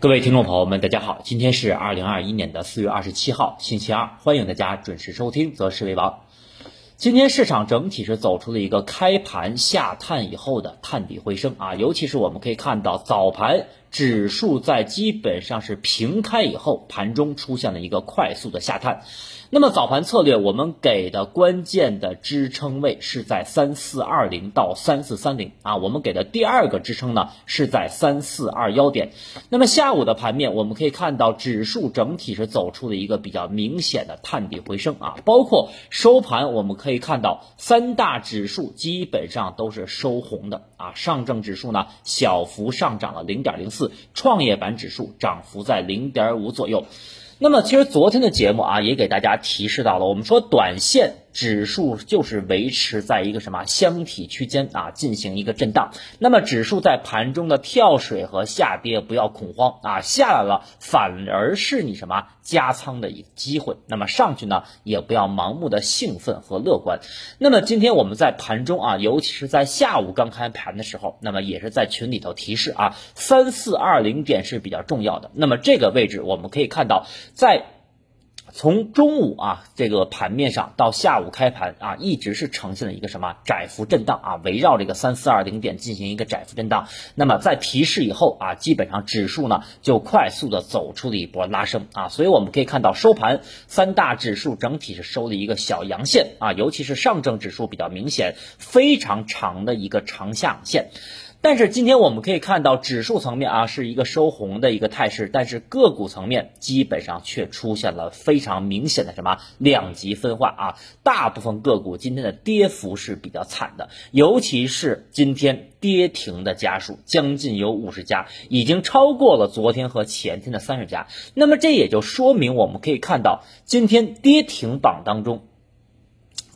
各位听众朋友们，大家好，今天是二零二一年的四月二十七号，星期二，欢迎大家准时收听《择时为王》。今天市场整体是走出了一个开盘下探以后的探底回升啊，尤其是我们可以看到早盘指数在基本上是平开以后，盘中出现了一个快速的下探。那么早盘策略，我们给的关键的支撑位是在三四二零到三四三零啊，我们给的第二个支撑呢是在三四二幺点。那么下午的盘面，我们可以看到指数整体是走出了一个比较明显的探底回升啊，包括收盘我们可以看到三大指数基本上都是收红的啊，上证指数呢小幅上涨了零点零四，创业板指数涨幅在零点五左右。那么，其实昨天的节目啊，也给大家提示到了，我们说短线。指数就是维持在一个什么箱体区间啊，进行一个震荡。那么指数在盘中的跳水和下跌，不要恐慌啊，下来了反而是你什么加仓的一个机会。那么上去呢，也不要盲目的兴奋和乐观。那么今天我们在盘中啊，尤其是在下午刚开盘的时候，那么也是在群里头提示啊，三四二零点是比较重要的。那么这个位置我们可以看到在。从中午啊，这个盘面上到下午开盘啊，一直是呈现了一个什么窄幅震荡啊，围绕这个三四二零点进行一个窄幅震荡。那么在提示以后啊，基本上指数呢就快速的走出了一波拉升啊，所以我们可以看到收盘三大指数整体是收了一个小阳线啊，尤其是上证指数比较明显，非常长的一个长下线。但是今天我们可以看到，指数层面啊是一个收红的一个态势，但是个股层面基本上却出现了非常明显的什么两极分化啊，大部分个股今天的跌幅是比较惨的，尤其是今天跌停的家数将近有五十家，已经超过了昨天和前天的三十家。那么这也就说明，我们可以看到今天跌停榜当中。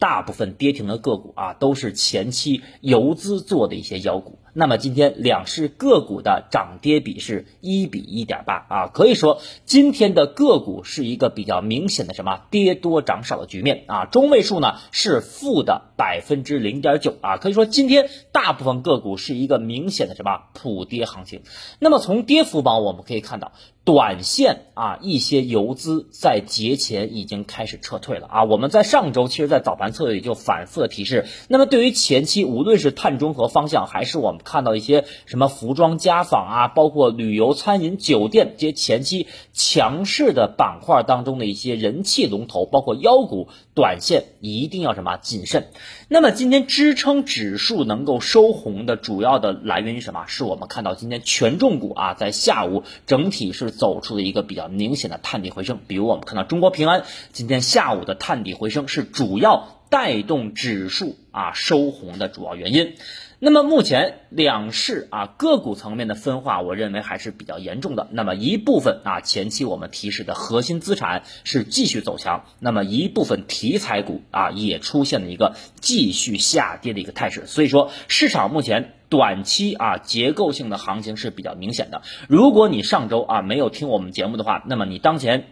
大部分跌停的个股啊，都是前期游资做的一些妖股。那么今天两市个股的涨跌比是一比一点八啊，可以说今天的个股是一个比较明显的什么跌多涨少的局面啊。中位数呢是负的百分之零点九啊，可以说今天大部分个股是一个明显的什么普跌行情。那么从跌幅榜我们可以看到。短线啊，一些游资在节前已经开始撤退了啊。我们在上周其实，在早盘策略里就反复的提示。那么对于前期，无论是碳中和方向，还是我们看到一些什么服装、家纺啊，包括旅游、餐饮、酒店这些前期强势的板块当中的一些人气龙头，包括妖股，短线一定要什么谨慎。那么今天支撑指数能够收红的主要的来源于什么？是我们看到今天权重股啊，在下午整体是。走出了一个比较明显的探底回升，比如我们看到中国平安今天下午的探底回升是主要带动指数啊收红的主要原因。那么目前两市啊个股层面的分化，我认为还是比较严重的。那么一部分啊前期我们提示的核心资产是继续走强，那么一部分题材股啊也出现了一个继续下跌的一个态势。所以说市场目前。短期啊，结构性的行情是比较明显的。如果你上周啊没有听我们节目的话，那么你当前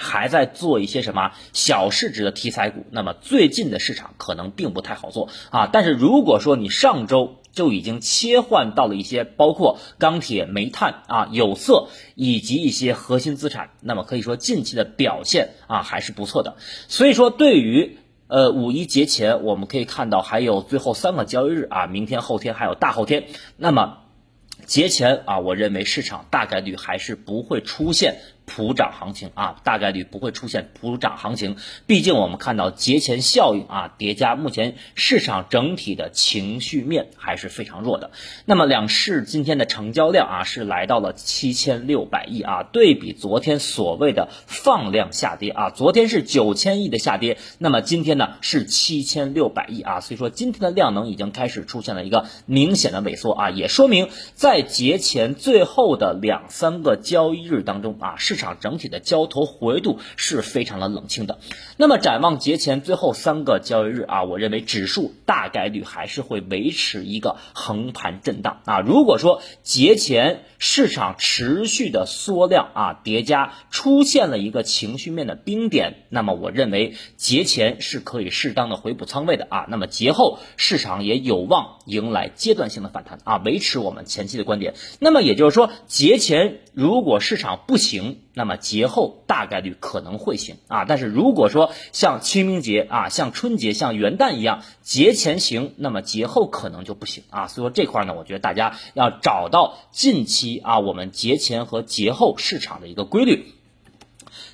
还在做一些什么小市值的题材股，那么最近的市场可能并不太好做啊。但是如果说你上周就已经切换到了一些包括钢铁、煤炭啊、有色以及一些核心资产，那么可以说近期的表现啊还是不错的。所以说对于。呃，五一节前我们可以看到还有最后三个交易日啊，明天、后天还有大后天，那么节前啊，我认为市场大概率还是不会出现。普涨行情啊，大概率不会出现普涨行情。毕竟我们看到节前效应啊叠加，目前市场整体的情绪面还是非常弱的。那么两市今天的成交量啊是来到了七千六百亿啊，对比昨天所谓的放量下跌啊，昨天是九千亿的下跌，那么今天呢是七千六百亿啊，所以说今天的量能已经开始出现了一个明显的萎缩啊，也说明在节前最后的两三个交易日当中啊市。场整体的交投活跃度是非常的冷清的。那么展望节前最后三个交易日啊，我认为指数大概率还是会维持一个横盘震荡啊。如果说节前市场持续的缩量啊叠加，出现了一个情绪面的冰点，那么我认为节前是可以适当的回补仓位的啊。那么节后市场也有望迎来阶段性的反弹啊，维持我们前期的观点。那么也就是说节前如果市场不行，那么节后大概率可能会行啊。但是如果说像清明节啊、像春节、像元旦一样节前行，那么节后可能就不行啊。所以说这块呢，我觉得大家要找到近期啊我们节前和节后市场的一个规律。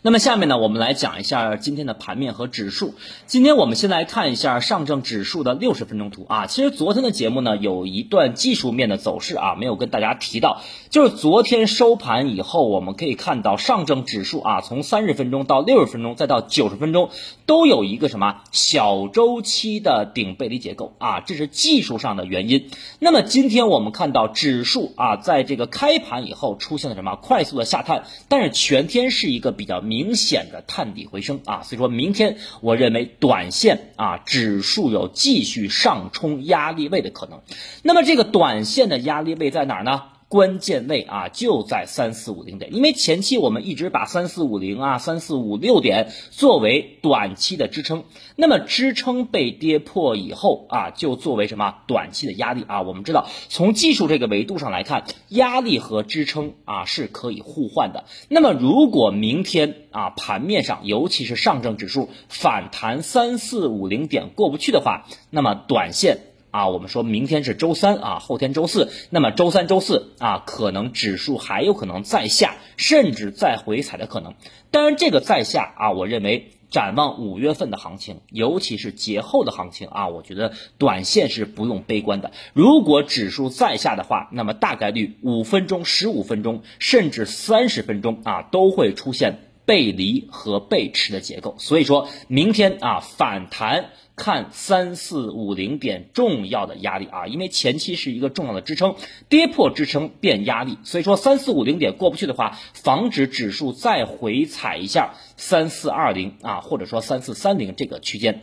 那么下面呢，我们来讲一下今天的盘面和指数。今天我们先来看一下上证指数的六十分钟图啊。其实昨天的节目呢，有一段技术面的走势啊，没有跟大家提到，就是昨天收盘以后，我们可以看到上证指数啊，从三十分钟到六十分钟再到九十分钟，都有一个什么小周期的顶背离结构啊，这是技术上的原因。那么今天我们看到指数啊，在这个开盘以后出现了什么快速的下探，但是全天是一个比较明。明显的探底回升啊，所以说明天我认为短线啊指数有继续上冲压力位的可能。那么这个短线的压力位在哪儿呢？关键位啊就在三四五零点，因为前期我们一直把三四五零啊、三四五六点作为短期的支撑，那么支撑被跌破以后啊，就作为什么短期的压力啊？我们知道从技术这个维度上来看，压力和支撑啊是可以互换的。那么如果明天啊盘面上，尤其是上证指数反弹三四五零点过不去的话，那么短线。啊，我们说明天是周三啊，后天周四，那么周三、周四啊，可能指数还有可能再下，甚至再回踩的可能。当然，这个再下啊，我认为展望五月份的行情，尤其是节后的行情啊，我觉得短线是不用悲观的。如果指数再下的话，那么大概率五分钟、十五分钟，甚至三十分钟啊，都会出现背离和背驰的结构。所以说明天啊，反弹。看三四五零点重要的压力啊，因为前期是一个重要的支撑，跌破支撑变压力，所以说三四五零点过不去的话，防止指数再回踩一下三四二零啊，或者说三四三零这个区间。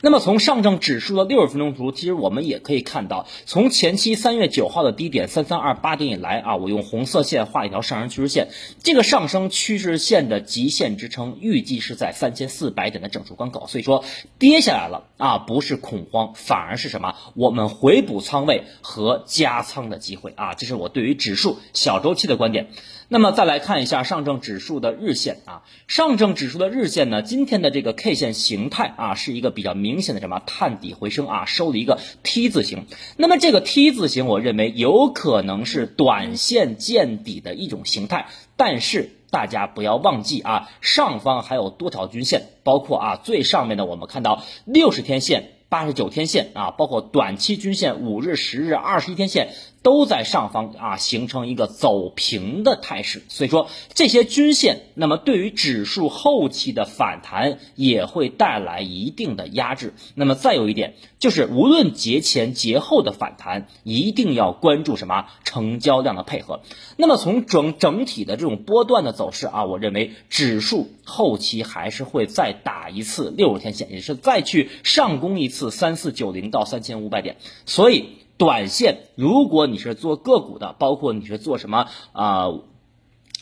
那么从上证指数的六十分钟图，其实我们也可以看到，从前期三月九号的低点三三二八点以来啊，我用红色线画一条上升趋势线，这个上升趋势线的极限支撑预计是在三千四百点的整数关口，所以说跌下来了啊，不是恐慌，反而是什么？我们回补仓位和加仓的机会啊，这是我对于指数小周期的观点。那么再来看一下上证指数的日线啊，上证指数的日线呢，今天的这个 K 线形态啊，是一个比较明显的什么探底回升啊，收了一个 T 字形。那么这个 T 字形，我认为有可能是短线见底的一种形态，但是大家不要忘记啊，上方还有多条均线，包括啊最上面的我们看到六十天线、八十九天线啊，包括短期均线五日、十日、二十一天线。都在上方啊，形成一个走平的态势，所以说这些均线，那么对于指数后期的反弹也会带来一定的压制。那么再有一点就是，无论节前节后的反弹，一定要关注什么成交量的配合。那么从整整体的这种波段的走势啊，我认为指数后期还是会再打一次六十天线，也是再去上攻一次三四九零到三千五百点，所以。短线，如果你是做个股的，包括你是做什么啊？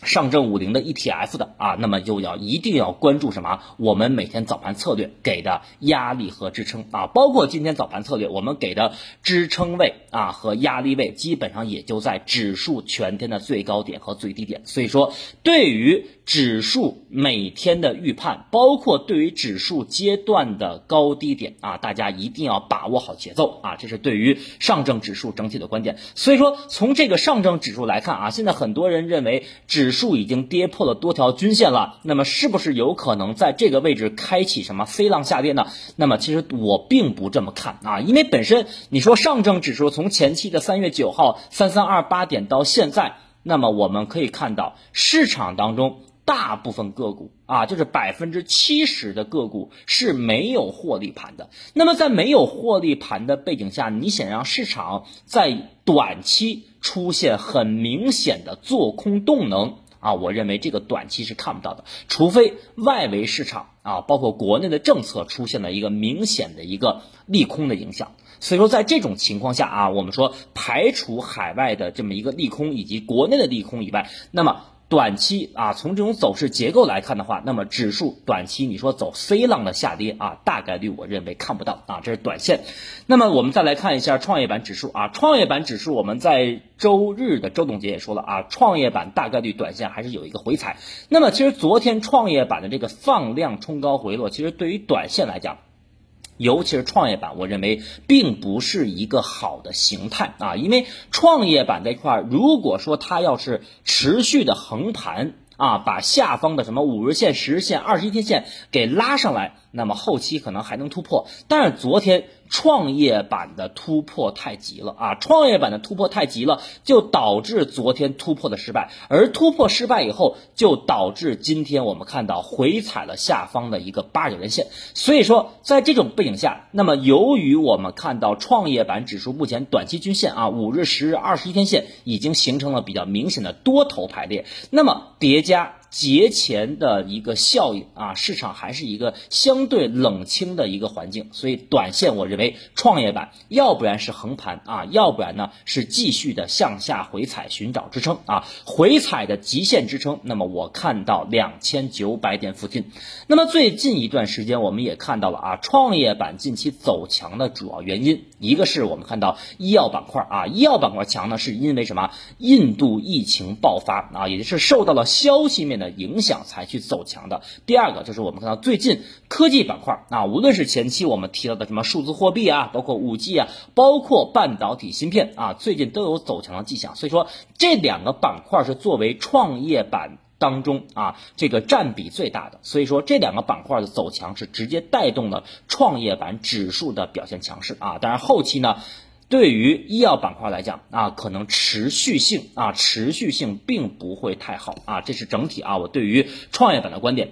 上证五零的 ETF 的啊，那么就要一定要关注什么？我们每天早盘策略给的压力和支撑啊，包括今天早盘策略我们给的支撑位啊和压力位，基本上也就在指数全天的最高点和最低点。所以说，对于指数每天的预判，包括对于指数阶段的高低点啊，大家一定要把握好节奏啊，这是对于上证指数整体的观点。所以说，从这个上证指数来看啊，现在很多人认为指数已经跌破了多条均线了，那么是不是有可能在这个位置开启什么飞浪下跌呢？那么其实我并不这么看啊，因为本身你说上证指数从前期的三月九号三三二八点到现在，那么我们可以看到市场当中大部分个股啊，就是百分之七十的个股是没有获利盘的。那么在没有获利盘的背景下，你想让市场在短期出现很明显的做空动能？啊，我认为这个短期是看不到的，除非外围市场啊，包括国内的政策出现了一个明显的一个利空的影响。所以说，在这种情况下啊，我们说排除海外的这么一个利空以及国内的利空以外，那么短期啊，从这种走势结构来看的话，那么指数短期你说走 C 浪的下跌啊，大概率我认为看不到啊，这是短线。那么我们再来看一下创业板指数啊，创业板指数我们在周日的周总结也说了啊，创业板大概率短线还是有一个回踩。那么其实昨天创业板的这个放量冲高回落，其实对于短线来讲。尤其是创业板，我认为并不是一个好的形态啊，因为创业板这块儿，如果说它要是持续的横盘啊，把下方的什么五日线、十日线、二十一天线给拉上来，那么后期可能还能突破。但是昨天。创业板的突破太急了啊！创业板的突破太急了，就导致昨天突破的失败，而突破失败以后，就导致今天我们看到回踩了下方的一个八九连线。所以说，在这种背景下，那么由于我们看到创业板指数目前短期均线啊，五日、十日、二十一天线已经形成了比较明显的多头排列，那么叠加。节前的一个效应啊，市场还是一个相对冷清的一个环境，所以短线我认为创业板要不然是横盘啊，要不然呢是继续的向下回踩寻找支撑啊，回踩的极限支撑，那么我看到两千九百点附近。那么最近一段时间我们也看到了啊，创业板近期走强的主要原因，一个是我们看到医药板块啊，医药板块强呢是因为什么？印度疫情爆发啊，也就是受到了消息面的。影响才去走强的。第二个就是我们看到最近科技板块啊，无论是前期我们提到的什么数字货币啊，包括五 G 啊，包括半导体芯片啊，最近都有走强的迹象。所以说这两个板块是作为创业板当中啊这个占比最大的。所以说这两个板块的走强是直接带动了创业板指数的表现强势啊。当然后期呢。对于医药板块来讲啊，可能持续性啊，持续性并不会太好啊，这是整体啊，我对于创业板的观点。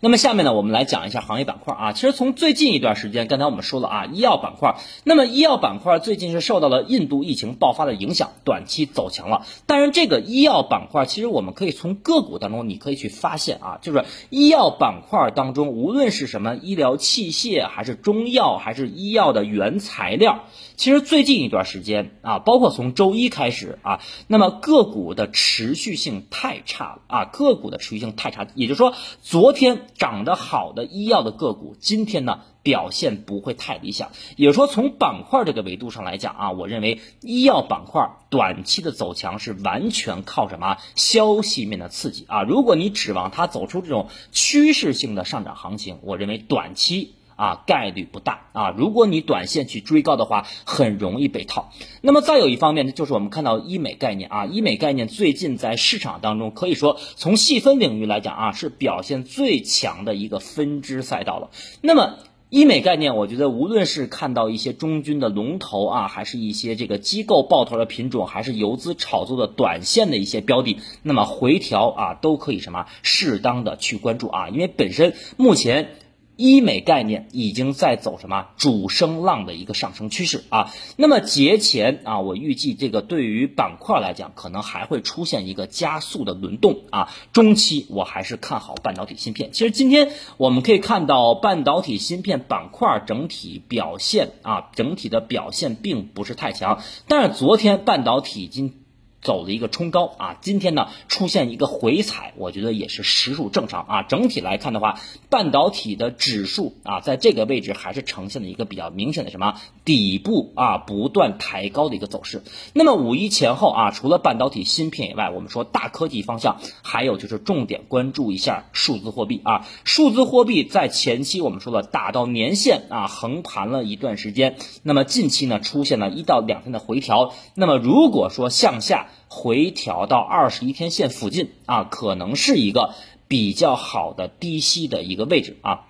那么下面呢，我们来讲一下行业板块啊。其实从最近一段时间，刚才我们说了啊，医药板块。那么医药板块最近是受到了印度疫情爆发的影响，短期走强了。但是这个医药板块，其实我们可以从个股当中，你可以去发现啊，就是医药板块当中，无论是什么医疗器械，还是中药，还是医药的原材料，其实最近一段时间啊，包括从周一开始啊，那么个股的持续性太差了啊，个股的持续性太差，也就是说昨天。涨得好的医药的个股，今天呢表现不会太理想。也就说，从板块这个维度上来讲啊，我认为医药板块短期的走强是完全靠什么消息面的刺激啊？如果你指望它走出这种趋势性的上涨行情，我认为短期。啊，概率不大啊！如果你短线去追高的话，很容易被套。那么再有一方面呢，就是我们看到医美概念啊，医美概念最近在市场当中可以说从细分领域来讲啊，是表现最强的一个分支赛道了。那么医美概念，我觉得无论是看到一些中军的龙头啊，还是一些这个机构抱团的品种，还是游资炒作的短线的一些标的，那么回调啊，都可以什么适当的去关注啊，因为本身目前。医美概念已经在走什么主升浪的一个上升趋势啊？那么节前啊，我预计这个对于板块来讲，可能还会出现一个加速的轮动啊。中期我还是看好半导体芯片。其实今天我们可以看到半导体芯片板块整体表现啊，整体的表现并不是太强。但是昨天半导体已经。走了一个冲高啊，今天呢出现一个回踩，我觉得也是实属正常啊。整体来看的话，半导体的指数啊，在这个位置还是呈现了一个比较明显的什么底部啊，不断抬高的一个走势。那么五一前后啊，除了半导体芯片以外，我们说大科技方向，还有就是重点关注一下数字货币啊。数字货币在前期我们说了打到年线啊，横盘了一段时间，那么近期呢出现了一到两天的回调。那么如果说向下，回调到二十一天线附近啊，可能是一个比较好的低吸的一个位置啊。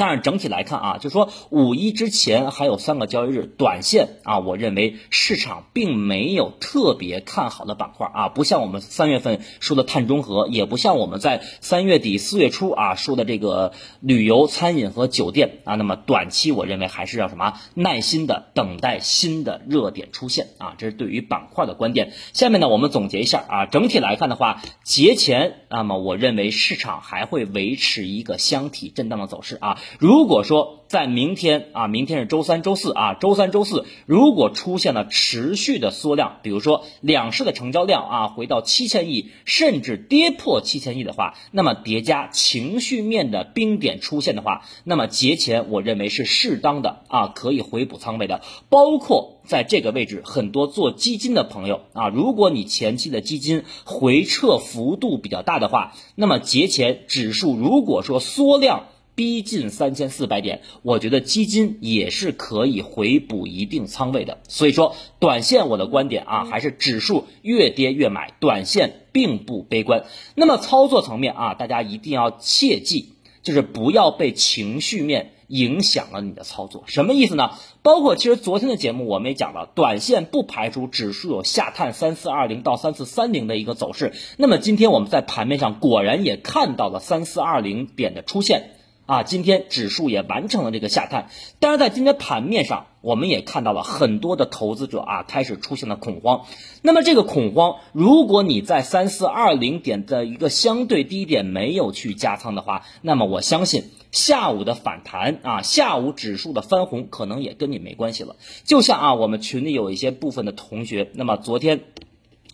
但是整体来看啊，就说五一之前还有三个交易日，短线啊，我认为市场并没有特别看好的板块啊，不像我们三月份说的碳中和，也不像我们在三月底四月初啊说的这个旅游、餐饮和酒店啊。那么短期我认为还是要什么耐心的等待新的热点出现啊，这是对于板块的观点。下面呢，我们总结一下啊，整体来看的话，节前那么我认为市场还会维持一个箱体震荡的走势啊。如果说在明天啊，明天是周三、周四啊，周三、周四如果出现了持续的缩量，比如说两市的成交量啊回到七千亿，甚至跌破七千亿的话，那么叠加情绪面的冰点出现的话，那么节前我认为是适当的啊，可以回补仓位的，包括。在这个位置，很多做基金的朋友啊，如果你前期的基金回撤幅度比较大的话，那么节前指数如果说缩量逼近三千四百点，我觉得基金也是可以回补一定仓位的。所以说，短线我的观点啊，还是指数越跌越买，短线并不悲观。那么操作层面啊，大家一定要切记，就是不要被情绪面。影响了你的操作，什么意思呢？包括其实昨天的节目我们也讲了，短线不排除指数有下探三四二零到三四三零的一个走势。那么今天我们在盘面上果然也看到了三四二零点的出现。啊，今天指数也完成了这个下探，但是在今天盘面上，我们也看到了很多的投资者啊开始出现了恐慌。那么这个恐慌，如果你在三四二零点的一个相对低点没有去加仓的话，那么我相信下午的反弹啊，下午指数的翻红可能也跟你没关系了。就像啊，我们群里有一些部分的同学，那么昨天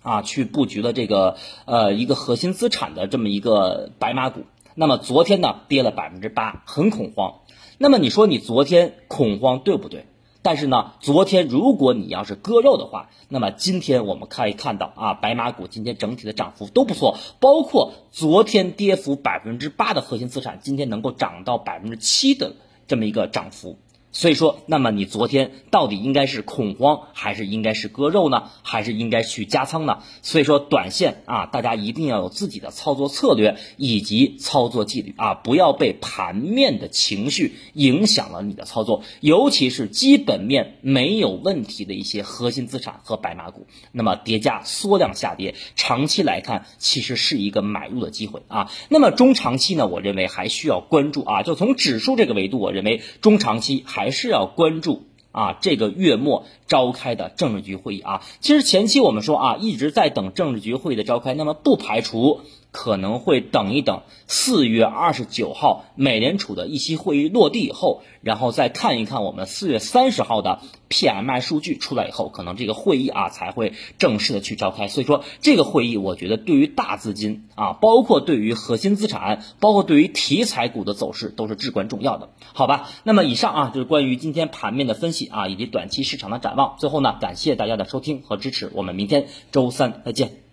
啊去布局了这个呃一个核心资产的这么一个白马股。那么昨天呢跌了百分之八，很恐慌。那么你说你昨天恐慌对不对？但是呢，昨天如果你要是割肉的话，那么今天我们可以看到啊，白马股今天整体的涨幅都不错，包括昨天跌幅百分之八的核心资产，今天能够涨到百分之七的这么一个涨幅。所以说，那么你昨天到底应该是恐慌，还是应该是割肉呢？还是应该去加仓呢？所以说，短线啊，大家一定要有自己的操作策略以及操作纪律啊，不要被盘面的情绪影响了你的操作，尤其是基本面没有问题的一些核心资产和白马股，那么叠加缩量下跌，长期来看其实是一个买入的机会啊。那么中长期呢，我认为还需要关注啊，就从指数这个维度，我认为中长期还。还是要关注啊，这个月末召开的政治局会议啊。其实前期我们说啊，一直在等政治局会议的召开，那么不排除。可能会等一等，四月二十九号美联储的议息会议落地以后，然后再看一看我们四月三十号的 PMI 数据出来以后，可能这个会议啊才会正式的去召开。所以说这个会议，我觉得对于大资金啊，包括对于核心资产，包括对于题材股的走势都是至关重要的，好吧？那么以上啊就是关于今天盘面的分析啊，以及短期市场的展望。最后呢，感谢大家的收听和支持，我们明天周三再见。